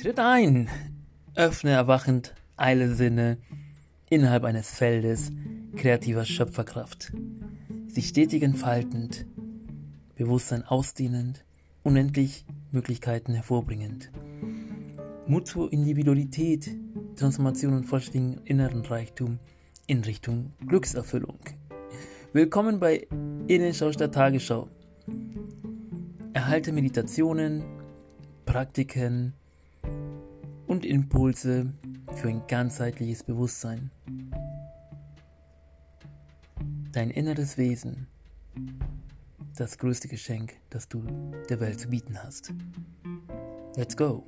Tritt ein, öffne erwachend alle Sinne innerhalb eines Feldes kreativer Schöpferkraft, sich stetig entfaltend, Bewusstsein ausdehnend, unendlich Möglichkeiten hervorbringend. Mut zur Individualität, Transformation und vollständigen inneren Reichtum in Richtung Glückserfüllung. Willkommen bei Innenschau statt Tagesschau. Erhalte Meditationen, Praktiken und Impulse für ein ganzheitliches Bewusstsein. Dein inneres Wesen, das größte Geschenk, das du der Welt zu bieten hast. Let's go!